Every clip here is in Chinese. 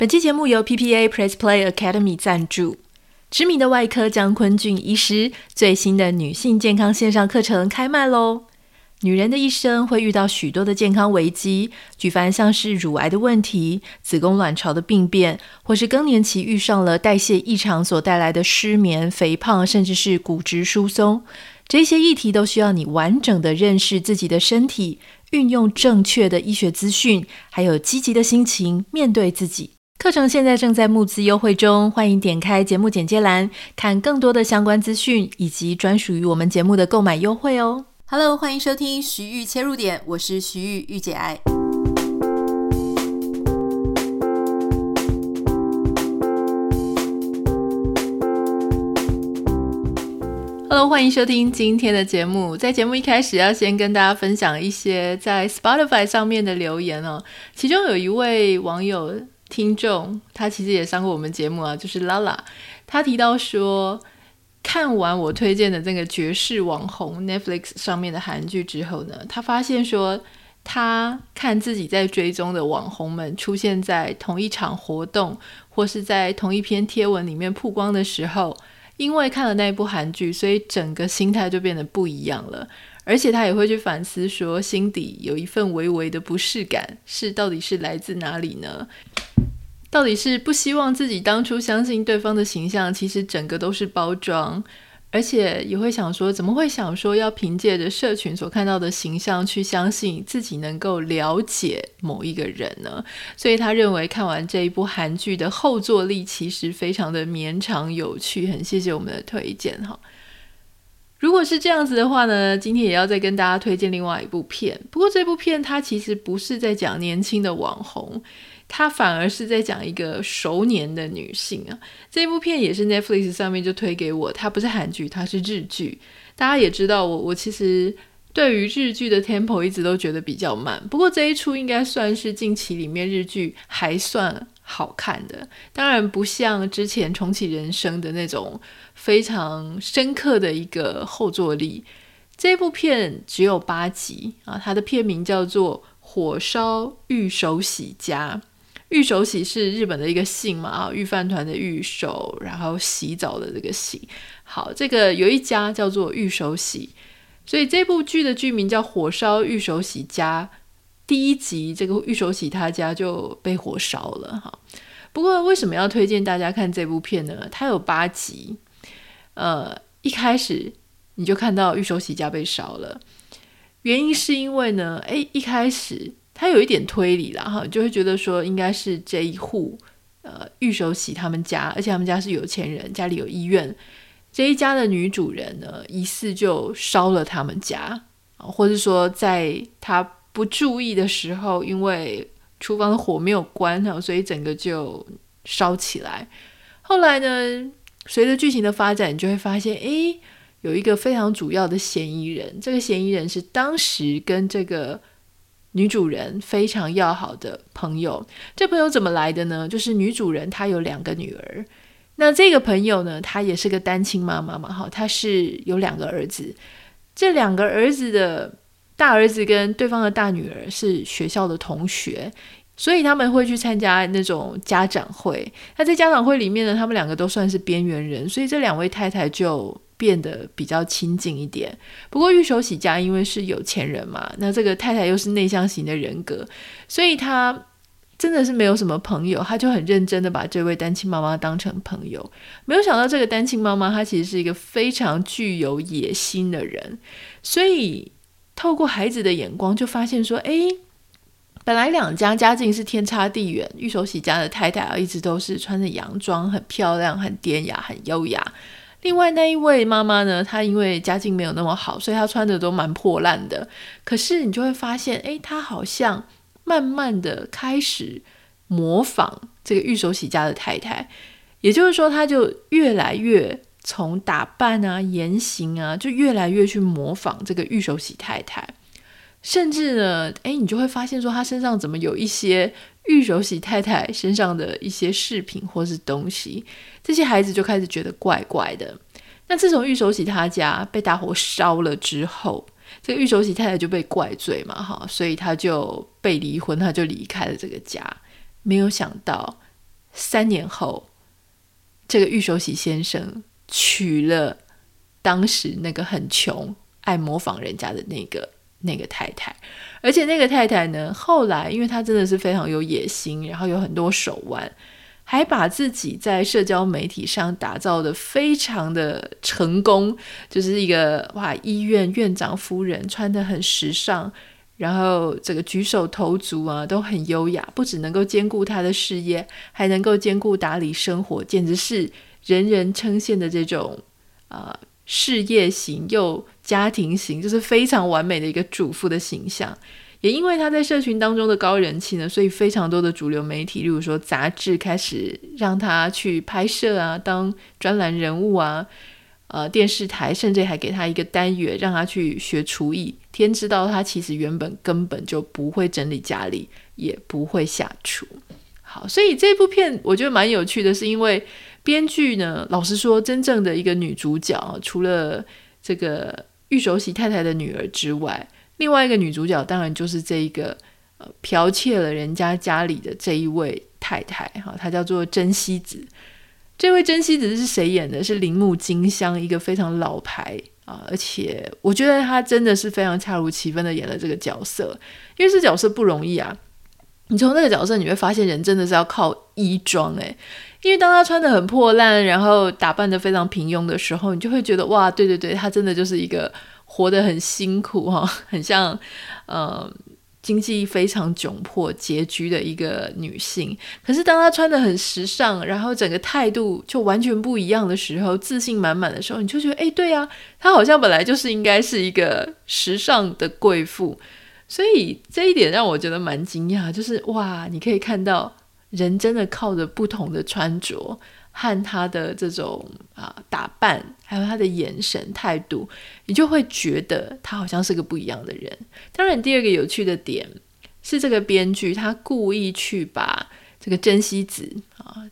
本期节目由 PPA Press Play Academy 赞助。知名的外科江坤俊医师最新的女性健康线上课程开卖喽！女人的一生会遇到许多的健康危机，举凡像是乳癌的问题、子宫卵巢的病变，或是更年期遇上了代谢异常所带来的失眠、肥胖，甚至是骨质疏松，这些议题都需要你完整的认识自己的身体，运用正确的医学资讯，还有积极的心情面对自己。课程现在正在募资优惠中，欢迎点开节目简介栏看更多的相关资讯以及专属于我们节目的购买优惠哦。Hello，欢迎收听徐玉切入点，我是徐玉玉姐爱。Hello，欢迎收听今天的节目。在节目一开始，要先跟大家分享一些在 Spotify 上面的留言哦。其中有一位网友。听众他其实也上过我们节目啊，就是拉拉，他提到说，看完我推荐的这个绝世网红 Netflix 上面的韩剧之后呢，他发现说，他看自己在追踪的网红们出现在同一场活动，或是在同一篇贴文里面曝光的时候，因为看了那部韩剧，所以整个心态就变得不一样了。而且他也会去反思说，心底有一份微微的不适感，是到底是来自哪里呢？到底是不希望自己当初相信对方的形象，其实整个都是包装，而且也会想说，怎么会想说要凭借着社群所看到的形象去相信自己能够了解某一个人呢？所以他认为看完这一部韩剧的后坐力其实非常的绵长有趣，很谢谢我们的推荐哈。如果是这样子的话呢，今天也要再跟大家推荐另外一部片，不过这部片它其实不是在讲年轻的网红。它反而是在讲一个熟年的女性啊，这部片也是 Netflix 上面就推给我，它不是韩剧，它是日剧。大家也知道我，我其实对于日剧的 tempo 一直都觉得比较慢，不过这一出应该算是近期里面日剧还算好看的，当然不像之前重启人生的那种非常深刻的一个后坐力。这部片只有八集啊，它的片名叫做《火烧御手洗家》。御手洗是日本的一个姓嘛，啊，御饭团的御手，然后洗澡的这个洗。好，这个有一家叫做御手洗，所以这部剧的剧名叫《火烧御手洗家》。第一集这个玉手洗他家就被火烧了哈。不过为什么要推荐大家看这部片呢？它有八集，呃，一开始你就看到玉手洗家被烧了，原因是因为呢，诶，一开始。他有一点推理啦，哈，就会觉得说应该是这一户，呃，玉手洗他们家，而且他们家是有钱人，家里有医院，这一家的女主人呢，疑似就烧了他们家，或者说在他不注意的时候，因为厨房的火没有关哈，所以整个就烧起来。后来呢，随着剧情的发展，你就会发现，诶，有一个非常主要的嫌疑人，这个嫌疑人是当时跟这个。女主人非常要好的朋友，这朋友怎么来的呢？就是女主人她有两个女儿，那这个朋友呢，她也是个单亲妈妈嘛，哈，她是有两个儿子，这两个儿子的大儿子跟对方的大女儿是学校的同学，所以他们会去参加那种家长会。那在家长会里面呢，他们两个都算是边缘人，所以这两位太太就。变得比较亲近一点。不过玉手洗家因为是有钱人嘛，那这个太太又是内向型的人格，所以她真的是没有什么朋友。她就很认真的把这位单亲妈妈当成朋友。没有想到这个单亲妈妈她其实是一个非常具有野心的人，所以透过孩子的眼光就发现说，哎，本来两家家境是天差地远。玉手洗家的太太啊，一直都是穿着洋装，很漂亮，很典雅，很优雅。另外那一位妈妈呢，她因为家境没有那么好，所以她穿的都蛮破烂的。可是你就会发现，诶，她好像慢慢的开始模仿这个玉手洗家的太太，也就是说，她就越来越从打扮啊、言行啊，就越来越去模仿这个玉手洗太太。甚至呢，诶，你就会发现说，他身上怎么有一些玉手洗太太身上的一些饰品或是东西，这些孩子就开始觉得怪怪的。那自从玉手洗他家被大火烧了之后，这个玉手洗太太就被怪罪嘛，哈，所以他就被离婚，他就离开了这个家。没有想到三年后，这个玉手洗先生娶了当时那个很穷、爱模仿人家的那个那个太太，而且那个太太呢，后来因为她真的是非常有野心，然后有很多手腕。还把自己在社交媒体上打造得非常的成功，就是一个哇，医院院长夫人，穿得很时尚，然后这个举手投足啊都很优雅，不只能够兼顾她的事业，还能够兼顾打理生活，简直是人人称羡的这种啊、呃、事业型又家庭型，就是非常完美的一个主妇的形象。也因为他在社群当中的高人气呢，所以非常多的主流媒体，例如说杂志，开始让他去拍摄啊，当专栏人物啊，呃，电视台甚至还给他一个单元，让他去学厨艺。天知道他其实原本根本就不会整理家里，也不会下厨。好，所以这部片我觉得蛮有趣的，是因为编剧呢，老实说，真正的一个女主角，除了这个玉手洗太太的女儿之外。另外一个女主角当然就是这一个呃剽窃了人家家里的这一位太太哈，她叫做真希子。这位真希子是谁演的？是铃木京香，一个非常老牌啊，而且我觉得她真的是非常恰如其分的演了这个角色，因为这角色不容易啊。你从那个角色你会发现，人真的是要靠衣装诶，因为当她穿得很破烂，然后打扮得非常平庸的时候，你就会觉得哇，对对对，她真的就是一个。活得很辛苦哈，很像呃经济非常窘迫、拮据的一个女性。可是当她穿得很时尚，然后整个态度就完全不一样的时候，自信满满的时候，你就觉得哎，对呀，她好像本来就是应该是一个时尚的贵妇。所以这一点让我觉得蛮惊讶，就是哇，你可以看到人真的靠着不同的穿着。和他的这种啊打扮，还有他的眼神态度，你就会觉得他好像是个不一样的人。当然，第二个有趣的点是，这个编剧他故意去把这个真希子啊，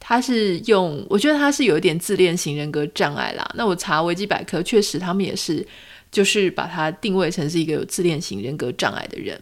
他是用，我觉得他是有一点自恋型人格障碍啦。那我查维基百科，确实他们也是，就是把他定位成是一个有自恋型人格障碍的人。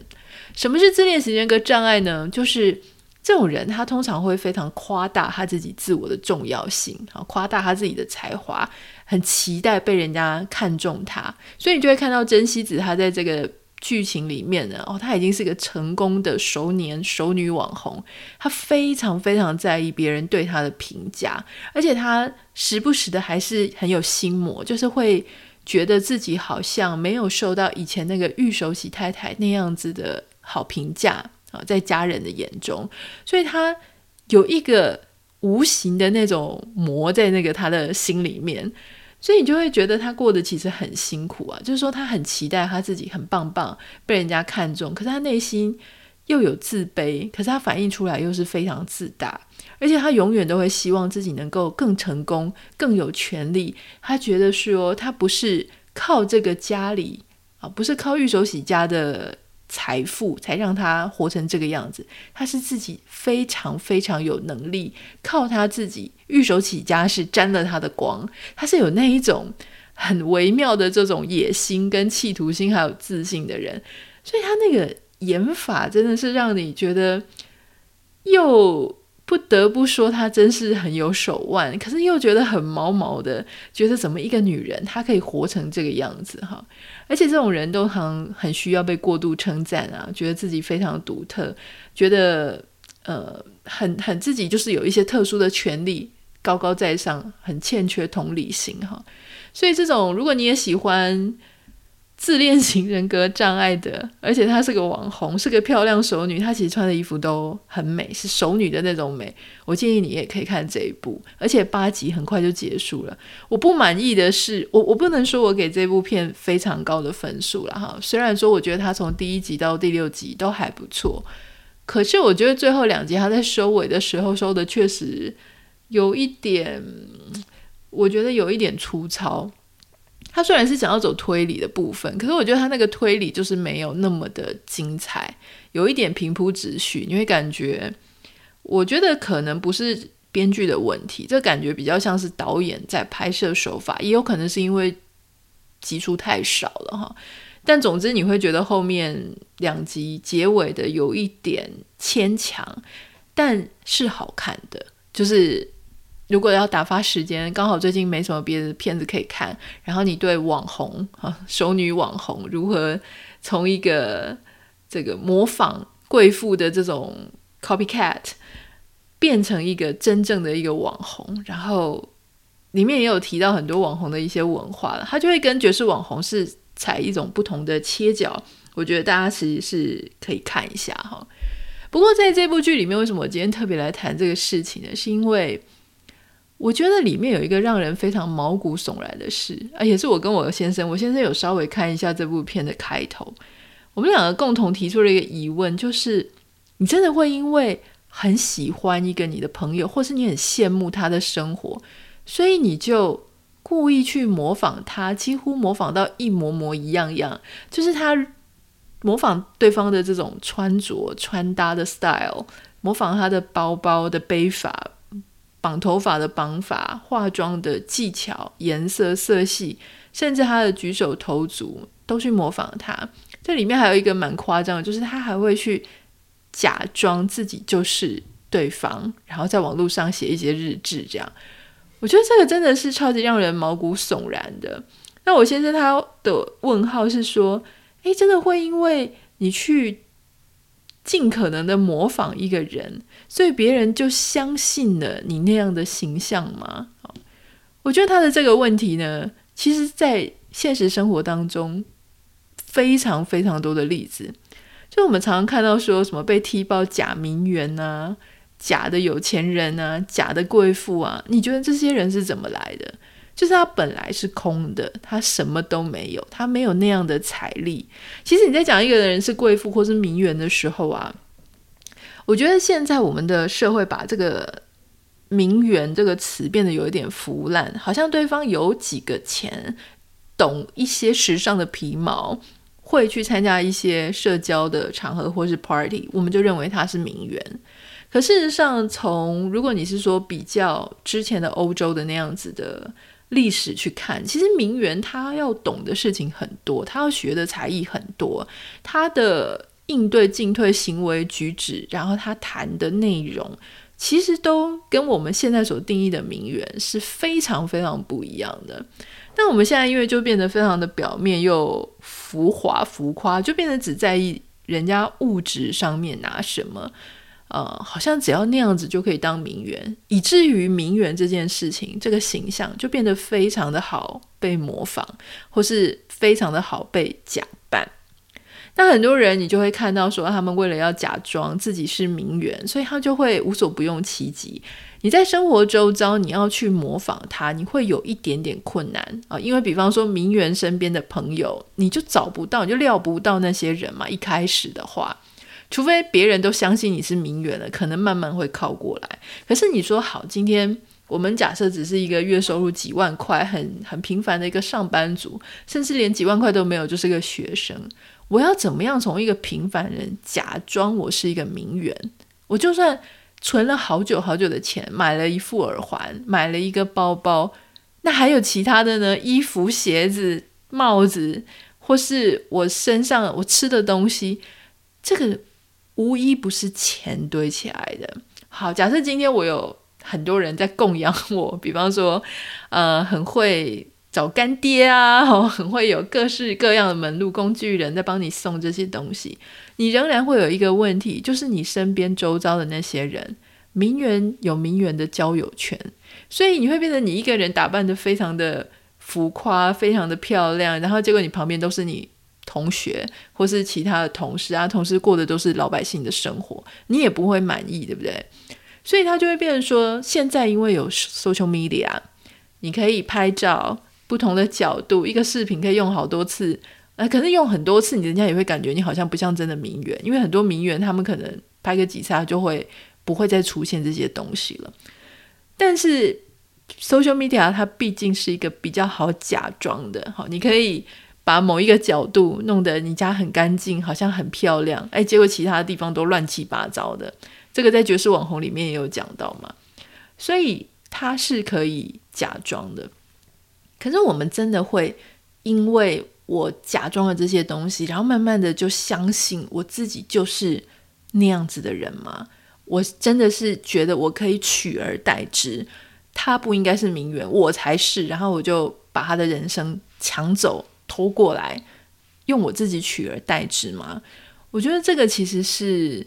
什么是自恋型人格障碍呢？就是。这种人，他通常会非常夸大他自己自我的重要性，啊，夸大他自己的才华，很期待被人家看中他，所以你就会看到真希子，他在这个剧情里面呢，哦，他已经是个成功的熟年熟女网红，他非常非常在意别人对他的评价，而且他时不时的还是很有心魔，就是会觉得自己好像没有受到以前那个玉手洗太太那样子的好评价。啊，在家人的眼中，所以他有一个无形的那种魔在那个他的心里面，所以你就会觉得他过得其实很辛苦啊。就是说，他很期待他自己很棒棒，被人家看中，可是他内心又有自卑，可是他反映出来又是非常自大，而且他永远都会希望自己能够更成功、更有权利。他觉得说，他不是靠这个家里啊，不是靠玉手洗家的。财富才让他活成这个样子。他是自己非常非常有能力，靠他自己玉手起家是沾了他的光。他是有那一种很微妙的这种野心跟企图心，还有自信的人。所以他那个演法真的是让你觉得又。不得不说，他真是很有手腕，可是又觉得很毛毛的，觉得怎么一个女人她可以活成这个样子哈？而且这种人都很很需要被过度称赞啊，觉得自己非常独特，觉得呃很很自己就是有一些特殊的权利，高高在上，很欠缺同理心哈。所以这种如果你也喜欢。自恋型人格障碍的，而且她是个网红，是个漂亮熟女。她其实穿的衣服都很美，是熟女的那种美。我建议你也可以看这一部，而且八集很快就结束了。我不满意的是，我我不能说我给这部片非常高的分数了哈。虽然说我觉得它从第一集到第六集都还不错，可是我觉得最后两集它在收尾的时候收的确实有一点，我觉得有一点粗糙。他虽然是想要走推理的部分，可是我觉得他那个推理就是没有那么的精彩，有一点平铺直叙，你会感觉，我觉得可能不是编剧的问题，这感觉比较像是导演在拍摄手法，也有可能是因为集数太少了哈。但总之你会觉得后面两集结尾的有一点牵强，但是好看的。就是如果要打发时间，刚好最近没什么别的片子可以看，然后你对网红啊，熟女网红如何从一个这个模仿贵妇的这种 copycat 变成一个真正的一个网红，然后里面也有提到很多网红的一些文化了，他就会跟爵士网红是采一种不同的切角，我觉得大家其实是可以看一下哈。不过在这部剧里面，为什么我今天特别来谈这个事情呢？是因为我觉得里面有一个让人非常毛骨悚然的事，啊，也是我跟我先生，我先生有稍微看一下这部片的开头，我们两个共同提出了一个疑问，就是你真的会因为很喜欢一个你的朋友，或是你很羡慕他的生活，所以你就故意去模仿他，几乎模仿到一模模一样样，就是他。模仿对方的这种穿着、穿搭的 style，模仿他的包包的背法、绑头发的绑法、化妆的技巧、颜色、色系，甚至他的举手投足，都去模仿他。这里面还有一个蛮夸张的，就是他还会去假装自己就是对方，然后在网络上写一些日志，这样。我觉得这个真的是超级让人毛骨悚然的。那我先生他的问号是说，诶，真的会因为你去尽可能的模仿一个人，所以别人就相信了你那样的形象吗？我觉得他的这个问题呢，其实在现实生活当中非常非常多的例子，就我们常常看到说什么被踢爆假名媛啊、假的有钱人啊、假的贵妇啊，你觉得这些人是怎么来的？就是他本来是空的，他什么都没有，他没有那样的财力。其实你在讲一个人是贵妇或是名媛的时候啊，我觉得现在我们的社会把这个“名媛”这个词变得有一点腐烂，好像对方有几个钱，懂一些时尚的皮毛，会去参加一些社交的场合或是 party，我们就认为他是名媛。可事实上，从如果你是说比较之前的欧洲的那样子的。历史去看，其实名媛她要懂的事情很多，她要学的才艺很多，她的应对进退行为举止，然后她谈的内容，其实都跟我们现在所定义的名媛是非常非常不一样的。但我们现在因为就变得非常的表面又浮华浮夸，就变得只在意人家物质上面拿什么。呃，好像只要那样子就可以当名媛，以至于名媛这件事情，这个形象就变得非常的好被模仿，或是非常的好被假扮。那很多人你就会看到说，他们为了要假装自己是名媛，所以他就会无所不用其极。你在生活周遭，你要去模仿他，你会有一点点困难啊，因为比方说名媛身边的朋友，你就找不到，你就料不到那些人嘛。一开始的话。除非别人都相信你是名媛了，可能慢慢会靠过来。可是你说好，今天我们假设只是一个月收入几万块、很很平凡的一个上班族，甚至连几万块都没有，就是个学生。我要怎么样从一个平凡人假装我是一个名媛？我就算存了好久好久的钱，买了一副耳环，买了一个包包，那还有其他的呢？衣服、鞋子、帽子，或是我身上我吃的东西，这个。无一不是钱堆起来的。好，假设今天我有很多人在供养我，比方说，呃，很会找干爹啊，哦很会有各式各样的门路工具人在帮你送这些东西，你仍然会有一个问题，就是你身边周遭的那些人，名媛有名媛的交友圈，所以你会变成你一个人打扮得非常的浮夸，非常的漂亮，然后结果你旁边都是你。同学或是其他的同事啊，同事过的都是老百姓的生活，你也不会满意，对不对？所以他就会变成说，现在因为有 social media，你可以拍照不同的角度，一个视频可以用好多次，呃，可是用很多次，你人家也会感觉你好像不像真的名媛，因为很多名媛他们可能拍个几次就会不会再出现这些东西了。但是 social media 它毕竟是一个比较好假装的，好，你可以。把某一个角度弄得你家很干净，好像很漂亮，哎，结果其他的地方都乱七八糟的。这个在爵士网红里面也有讲到嘛，所以他是可以假装的。可是我们真的会因为我假装了这些东西，然后慢慢的就相信我自己就是那样子的人吗？我真的是觉得我可以取而代之，他不应该是名媛，我才是。然后我就把他的人生抢走，偷过来，用我自己取而代之嘛。我觉得这个其实是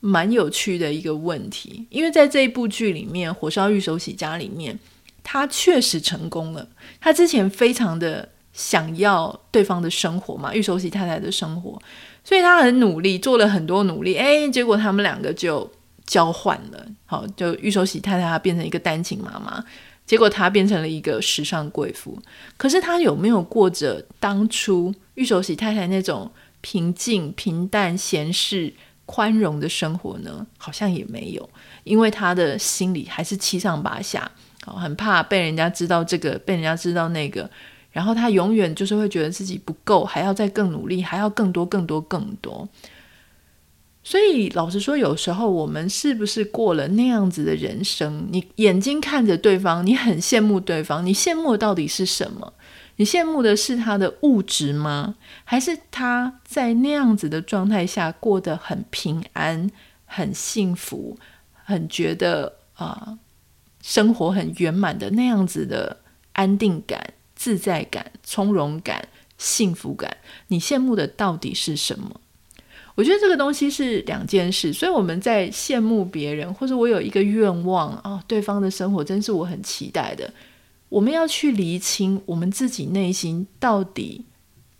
蛮有趣的一个问题，因为在这一部剧里面，《火烧玉手洗家》里面，他确实成功了。他之前非常的想要对方的生活嘛，玉手洗太太的生活，所以他很努力，做了很多努力。哎，结果他们两个就交换了。好，就玉手洗太太她变成一个单亲妈妈，结果他变成了一个时尚贵妇。可是他有没有过着当初玉手洗太太那种？平静、平淡、闲适、宽容的生活呢，好像也没有，因为他的心里还是七上八下，很怕被人家知道这个，被人家知道那个，然后他永远就是会觉得自己不够，还要再更努力，还要更多、更多、更多。所以老实说，有时候我们是不是过了那样子的人生？你眼睛看着对方，你很羡慕对方，你羡慕到底是什么？你羡慕的是他的物质吗？还是他在那样子的状态下过得很平安、很幸福、很觉得啊、生活很圆满的那样子的安定感、自在感、从容感、幸福感？你羡慕的到底是什么？我觉得这个东西是两件事，所以我们在羡慕别人，或者我有一个愿望啊、对方的生活真是我很期待的。我们要去厘清我们自己内心到底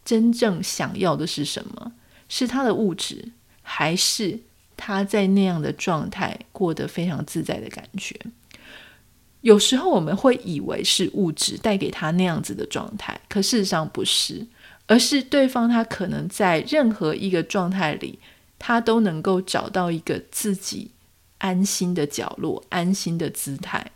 真正想要的是什么？是他的物质，还是他在那样的状态过得非常自在的感觉？有时候我们会以为是物质带给他那样子的状态，可事实上不是，而是对方他可能在任何一个状态里，他都能够找到一个自己安心的角落、安心的姿态。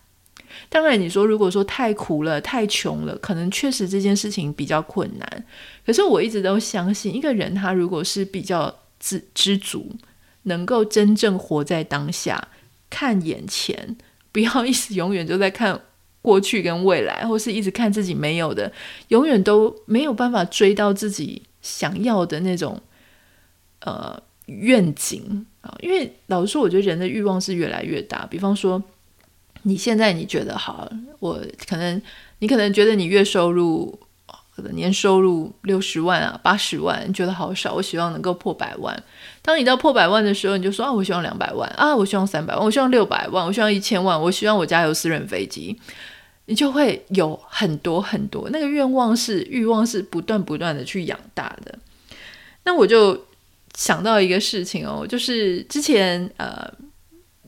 当然，你说如果说太苦了、太穷了，可能确实这件事情比较困难。可是我一直都相信，一个人他如果是比较知知足，能够真正活在当下，看眼前，不要一直永远都在看过去跟未来，或是一直看自己没有的，永远都没有办法追到自己想要的那种呃愿景啊。因为老实说，我觉得人的欲望是越来越大。比方说。你现在你觉得好，我可能你可能觉得你月收入，年收入六十万啊八十万，觉得好少，我希望能够破百万。当你到破百万的时候，你就说啊，我希望两百万啊，我希望三百万，我希望六百万，我希望一千万，我希望我家有私人飞机，你就会有很多很多那个愿望是欲望是不断不断的去养大的。那我就想到一个事情哦，就是之前呃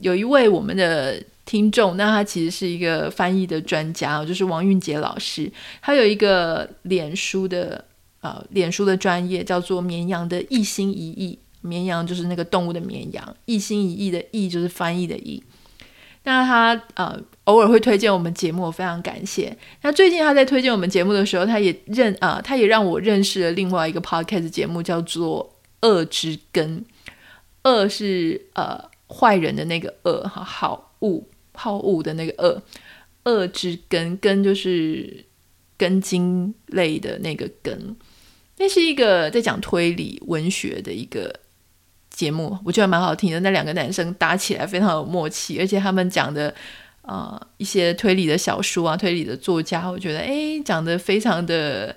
有一位我们的。听众，那他其实是一个翻译的专家，就是王韵杰老师。他有一个脸书的呃，脸书的专业叫做“绵羊的一心一意”。绵羊就是那个动物的绵羊，一心一意的意就是翻译的意。那他呃偶尔会推荐我们节目，我非常感谢。那最近他在推荐我们节目的时候，他也认啊、他也让我认识了另外一个 podcast 节目，叫做《恶之根》。恶是呃坏人的那个恶哈，好恶。好恶的那个恶，恶之根，根就是根茎类的那个根。那是一个在讲推理文学的一个节目，我觉得蛮好听的。那两个男生搭起来非常有默契，而且他们讲的、呃、一些推理的小说啊，推理的作家，我觉得诶讲得非常的，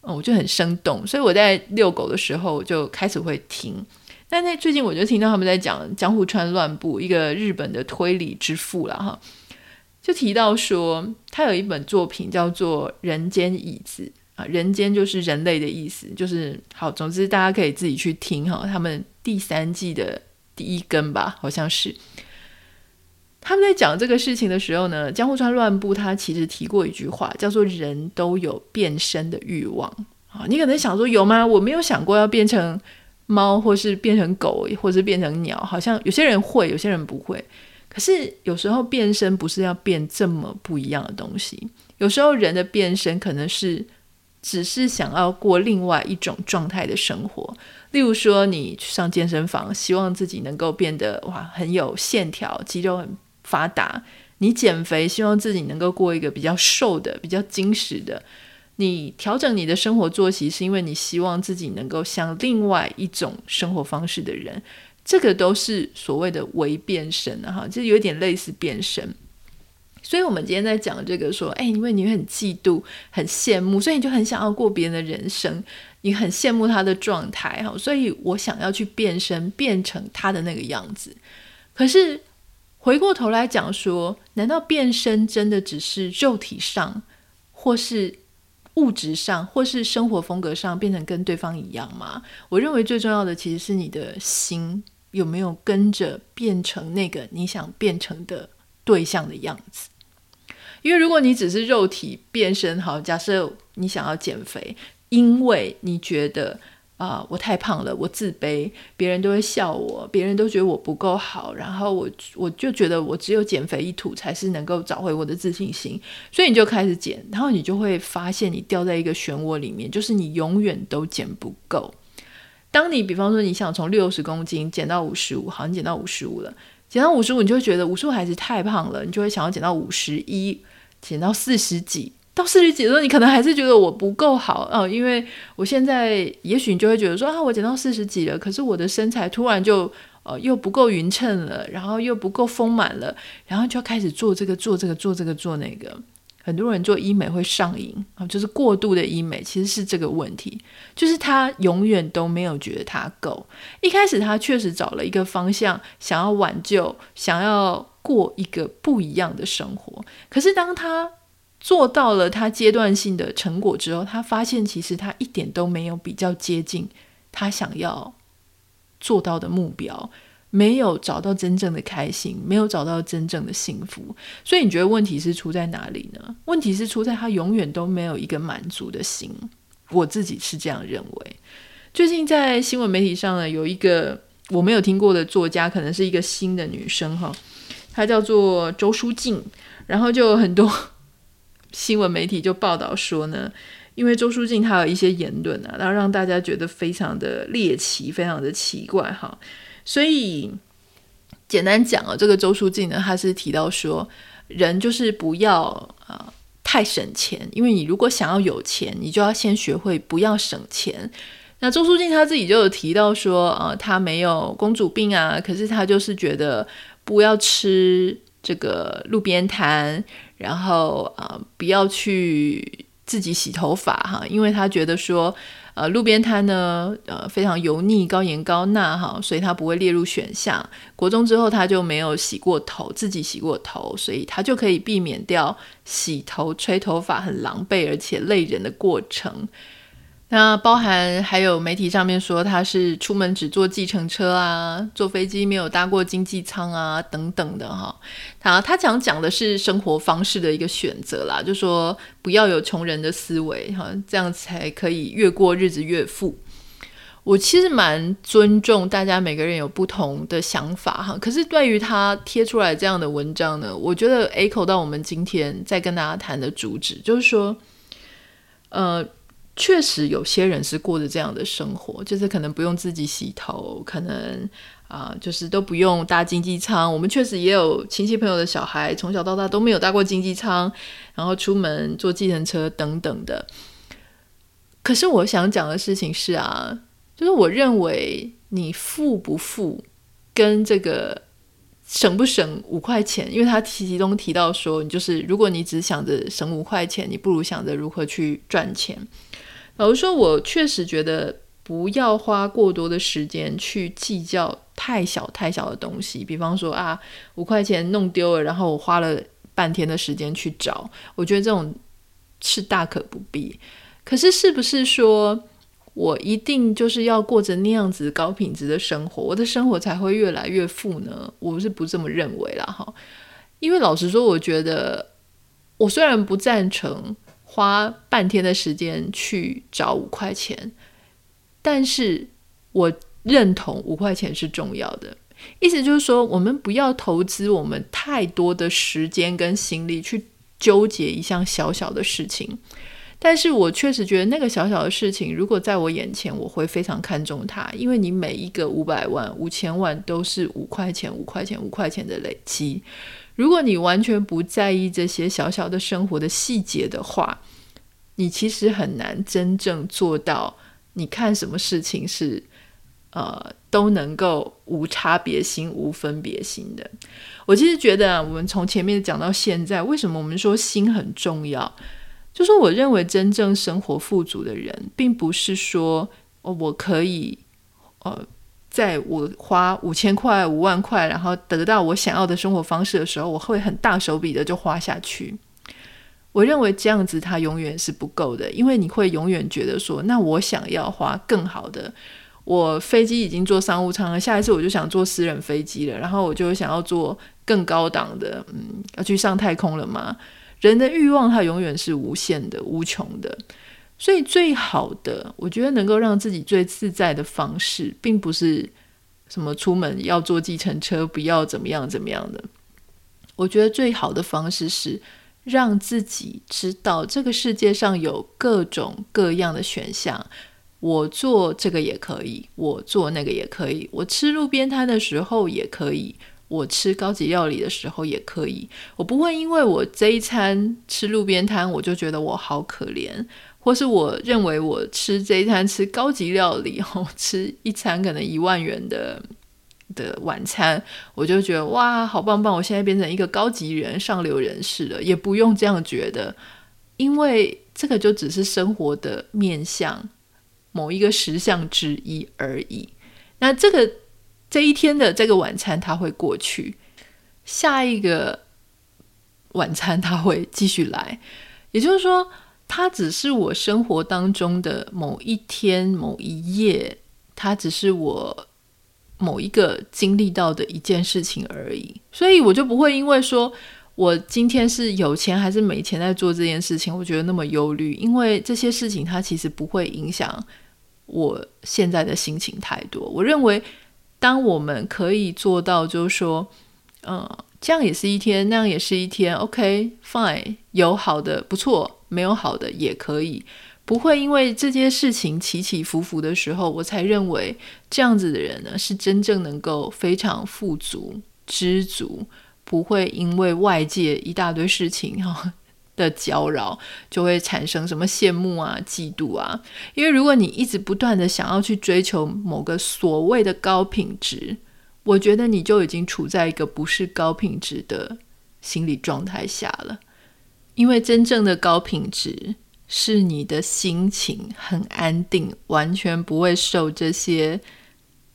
嗯，我觉得很生动。所以我在遛狗的时候就开始会听。但那最近我就听到他们在讲江户川乱步，一个日本的推理之父了哈，就提到说他有一本作品叫做《人间椅子》啊，人间就是人类的意思，就是好，总之大家可以自己去听哈，他们第三季的第一更吧，好像是他们在讲这个事情的时候呢，江户川乱步他其实提过一句话，叫做“人都有变身的欲望”啊，你可能想说有吗？我没有想过要变成。猫，或是变成狗，或是变成鸟，好像有些人会，有些人不会。可是有时候变身不是要变这么不一样的东西。有时候人的变身可能是只是想要过另外一种状态的生活。例如说，你去上健身房，希望自己能够变得哇很有线条，肌肉很发达；你减肥，希望自己能够过一个比较瘦的、比较精实的。你调整你的生活作息，是因为你希望自己能够像另外一种生活方式的人，这个都是所谓的微变身哈，就有点类似变身。所以，我们今天在讲这个，说，哎，因为你很嫉妒、很羡慕，所以你就很想要过别人的人生，你很羡慕他的状态哈，所以我想要去变身，变成他的那个样子。可是回过头来讲说，难道变身真的只是肉体上，或是物质上，或是生活风格上变成跟对方一样吗？我认为最重要的其实是你的心。有没有跟着变成那个你想变成的对象的样子？因为如果你只是肉体变身，好，假设你想要减肥，因为你觉得啊、我太胖了，我自卑，别人都会笑我，别人都觉得我不够好，然后我我就觉得我只有减肥一途才是能够找回我的自信心，所以你就开始减，然后你就会发现你掉在一个漩涡里面，就是你永远都减不够。当你比方说你想从六十公斤减到五十五，好，你减到五十五了，减到五十五，你就会觉得五十五还是太胖了，你就会想要减到五十一，减到四十几，到四十几的时候，你可能还是觉得我不够好哦，因为我现在也许你就会觉得说啊，我减到四十几了，可是我的身材突然就呃又不够匀称了，然后又不够丰满了，然后就要开始做这个做这个做这个做那个。很多人做医美会上瘾啊，就是过度的医美其实是这个问题，就是他永远都没有觉得他够。一开始他确实找了一个方向，想要挽救，想要过一个不一样的生活。可是当他做到了他阶段性的成果之后，他发现其实他一点都没有比较接近他想要做到的目标。没有找到真正的开心，没有找到真正的幸福，所以你觉得问题是出在哪里呢？问题是出在他永远都没有一个满足的心。我自己是这样认为。最近在新闻媒体上呢，有一个我没有听过的作家，可能是一个新的女生哈，她叫做周书静，然后就有很多 新闻媒体就报道说呢，因为周书静她有一些言论啊，然后让大家觉得非常的猎奇，非常的奇怪哈。所以，简单讲啊，这个周书静呢，他是提到说，人就是不要啊、太省钱，因为你如果想要有钱，你就要先学会不要省钱。那周书静他自己就有提到说，呃，他没有公主病啊，可是他就是觉得不要吃这个路边摊，然后啊、呃，不要去自己洗头发哈，因为他觉得说。呃，路边摊呢，呃，非常油腻、高盐高钠哈，所以他不会列入选项。国中之后他就没有洗过头，自己洗过头，所以他就可以避免掉洗头、吹头发很狼狈而且累人的过程。那包含还有媒体上面说他是出门只坐计程车啊，坐飞机没有搭过经济舱啊等等的哈。他他讲讲的是生活方式的一个选择啦，就说不要有穷人的思维哈，这样才可以越过日子越富。我其实蛮尊重大家每个人有不同的想法哈，可是对于他贴出来这样的文章呢，我觉得 echo 到我们今天在跟大家谈的主旨，就是说，呃。确实有些人是过着这样的生活，就是可能不用自己洗头，可能啊、就是都不用搭经济舱。我们确实也有亲戚朋友的小孩，从小到大都没有搭过经济舱，然后出门坐计程车等等的。可是我想讲的事情是啊，就是我认为你富不富跟这个省不省五块钱，因为他其中提到说，你就是如果你只想着省五块钱，你不如想着如何去赚钱。老实说，我确实觉得不要花过多的时间去计较太小太小的东西。比方说啊，五块钱弄丢了，然后我花了半天的时间去找，我觉得这种是大可不必。可是，是不是说我一定就是要过着那样子高品质的生活，我的生活才会越来越富呢？我是不这么认为啦，哈。因为老实说，我觉得我虽然不赞成。花半天的时间去找五块钱，但是我认同五块钱是重要的。意思就是说，我们不要投资我们太多的时间跟心力去纠结一项小小的事情。但是我确实觉得那个小小的事情，如果在我眼前，我会非常看重它，因为你每一个五百万、五千万都是五块钱、五块钱、五块钱的累积。如果你完全不在意这些小小的生活的细节的话，你其实很难真正做到。你看什么事情是呃都能够无差别心、无分别心的。我其实觉得啊，我们从前面讲到现在，为什么我们说心很重要？就是我认为真正生活富足的人，并不是说哦，我可以呃，在我花五千块、五万块，然后得到我想要的生活方式的时候，我会很大手笔的就花下去。我认为这样子它永远是不够的，因为你会永远觉得说，那我想要花更好的。我飞机已经坐商务舱了，下一次我就想坐私人飞机了，然后我就想要坐更高档的，嗯，要去上太空了吗？人的欲望它永远是无限的、无穷的，所以最好的，我觉得能够让自己最自在的方式，并不是什么出门要坐计程车，不要怎么样怎么样的。我觉得最好的方式是让自己知道这个世界上有各种各样的选项，我做这个也可以，我做那个也可以，我吃路边摊的时候也可以。我吃高级料理的时候也可以，我不会因为我这一餐吃路边摊，我就觉得我好可怜，或是我认为我吃这一餐吃高级料理，哦，吃一餐可能一万元的的晚餐，我就觉得哇，好棒棒！我现在变成一个高级人、上流人士了，也不用这样觉得，因为这个就只是生活的面向某一个实相之一而已。那这个。这一天的这个晚餐它会过去，下一个晚餐它会继续来，也就是说，它只是我生活当中的某一天、某一夜，它只是我某一个经历到的一件事情而已。所以我就不会因为说我今天是有钱还是没钱在做这件事情，我觉得那么忧虑，因为这些事情它其实不会影响我现在的心情太多。我认为。当我们可以做到，就是说，嗯，这样也是一天，那样也是一天，OK，fine，有好的不错，没有好的也可以，不会因为这件事情起起伏伏的时候，我才认为这样子的人呢，是真正能够非常富足、知足，不会因为外界一大堆事情哈。的搅扰就会产生什么羡慕啊、嫉妒啊。因为如果你一直不断的想要去追求某个所谓的高品质，我觉得你就已经处在一个不是高品质的心理状态下了。因为真正的高品质是你的心情很安定，完全不会受这些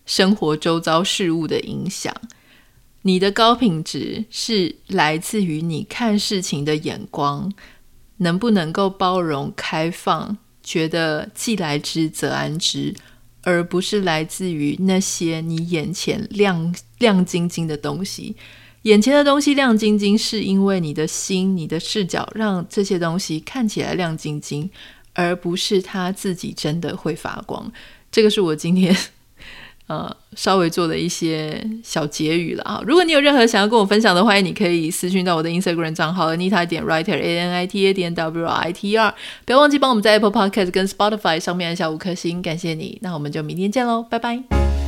生活周遭事物的影响。你的高品质是来自于你看事情的眼光，能不能够包容、开放，觉得既来之则安之，而不是来自于那些你眼前亮亮晶晶的东西。眼前的东西亮晶晶，是因为你的心、你的视角让这些东西看起来亮晶晶，而不是它自己真的会发光。这个是我今天。呃，稍微做的一些小结语了啊。如果你有任何想要跟我分享的，欢迎你可以私讯到我的 Instagram 账号 Anita 点 Writer A N I T A 点 WITER。不要忘记帮我们在 Apple Podcast 跟 Spotify 上面按下五颗星，感谢你。那我们就明天见喽，拜拜。